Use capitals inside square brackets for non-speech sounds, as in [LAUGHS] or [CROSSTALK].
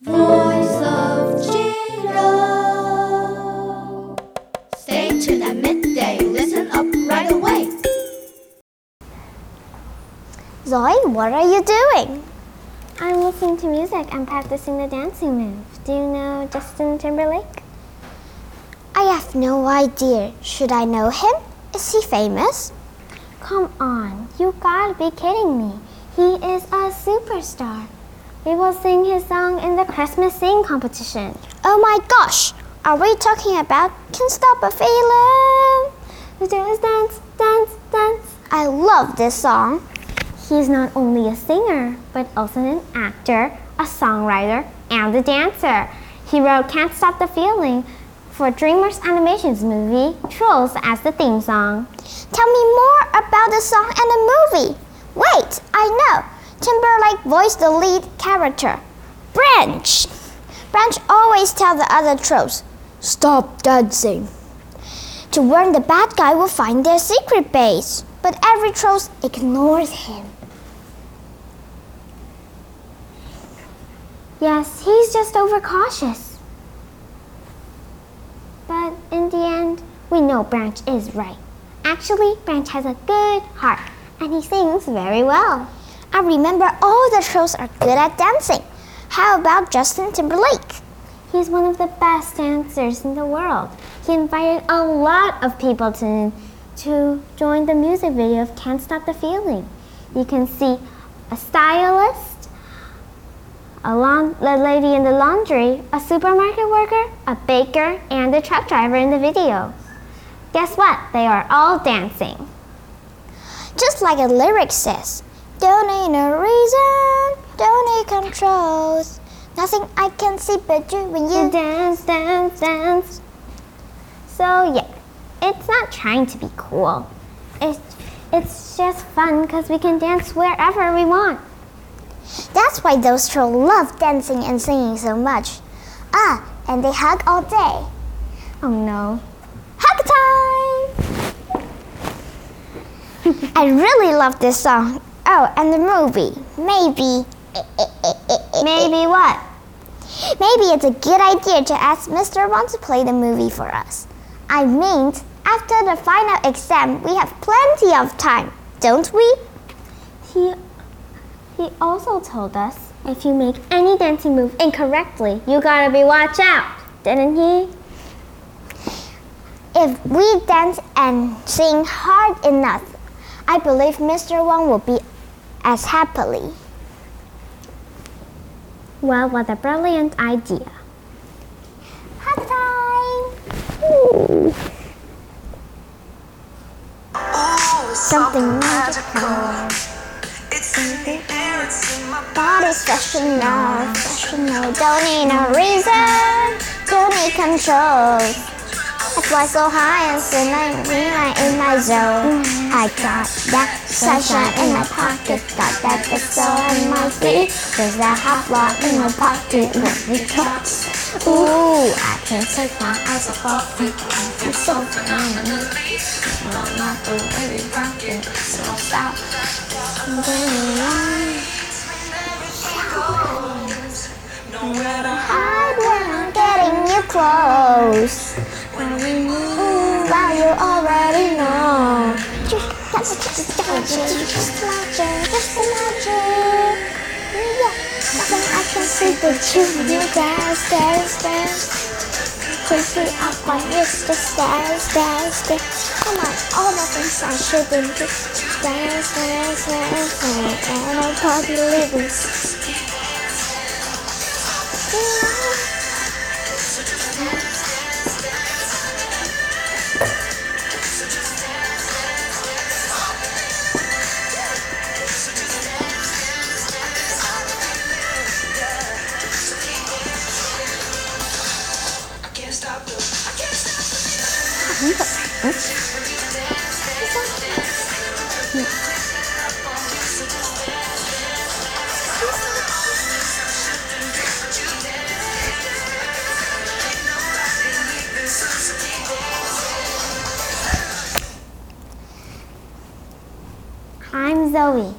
Voice of Cheetah. Stay tuned at midday. Listen up right away. Zoe, what are you doing? I'm listening to music and practicing the dancing move. Do you know Justin Timberlake? I have no idea. Should I know him? Is he famous? Come on, you gotta be kidding me. He is a superstar. We will sing his song in the Christmas Sing competition. Oh my gosh! Are we talking about Can't Stop a Feeling? Dance, dance, dance, dance. I love this song. He's not only a singer, but also an actor, a songwriter, and a dancer. He wrote Can't Stop the Feeling for DreamWorks Animation's movie Trolls as the theme song. Tell me more about the song and the movie. Wait, I know. Timberlake voiced the lead character, Branch. Branch always tells the other trolls, Stop dancing. To warn the bad guy will find their secret base. But every troll ignores him. Yes, he's just overcautious. But in the end, we know Branch is right. Actually, Branch has a good heart and he sings very well. I remember all the trolls are good at dancing. How about Justin Timberlake? He's one of the best dancers in the world. He invited a lot of people to, to join the music video of Can't Stop the Feeling. You can see a stylist, a laun- the lady in the laundry, a supermarket worker, a baker, and a truck driver in the video. Guess what? They are all dancing. Just like the lyric says, don't need no reason, don't need controls. Nothing I can see but you when You dance, dance, dance. So yeah, it's not trying to be cool. It's it's just fun because we can dance wherever we want. That's why those trolls love dancing and singing so much. Ah, and they hug all day. Oh no. Hug time! [LAUGHS] I really love this song. Oh, and the movie. Maybe. Maybe what? Maybe it's a good idea to ask Mr. Wong to play the movie for us. I mean, after the final exam, we have plenty of time, don't we? He he also told us if you make any dancing move incorrectly, you gotta be watch out, didn't he? If we dance and sing hard enough, I believe Mr. Wong will be as happily. Well, what a brilliant idea. Hug time! Oh, something magical. It's in the air, it's in my Body's professional, professional. Don't need no reason, don't need control. I fly so high and so night in my zone. I got that sunshine in my pocket, got that pistol on my feet. There's that hot block in my pocket, let me touch. Ooh, I can't take my eyes off of it. I'm so phenomenal. I'm not the way we rock it, so stop. Going on. hide when I'm getting you close. Just, just, just, magic, just magic. Yeah, nothing I can see but you. You dance, dance, dance. Crazy up my wrist, just dance, dance, dance. Come on, all my things I shouldn't do. Dance, dance, dance, dance. And I'm party living. I can't stop the, I can't stop the I'm Zoe.